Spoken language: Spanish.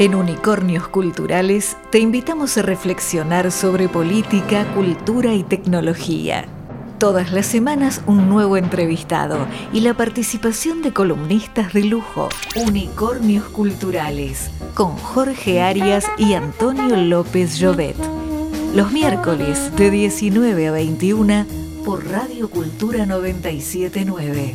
En Unicornios Culturales te invitamos a reflexionar sobre política, cultura y tecnología. Todas las semanas un nuevo entrevistado y la participación de columnistas de lujo. Unicornios Culturales con Jorge Arias y Antonio López Llobet. Los miércoles de 19 a 21 por Radio Cultura 979.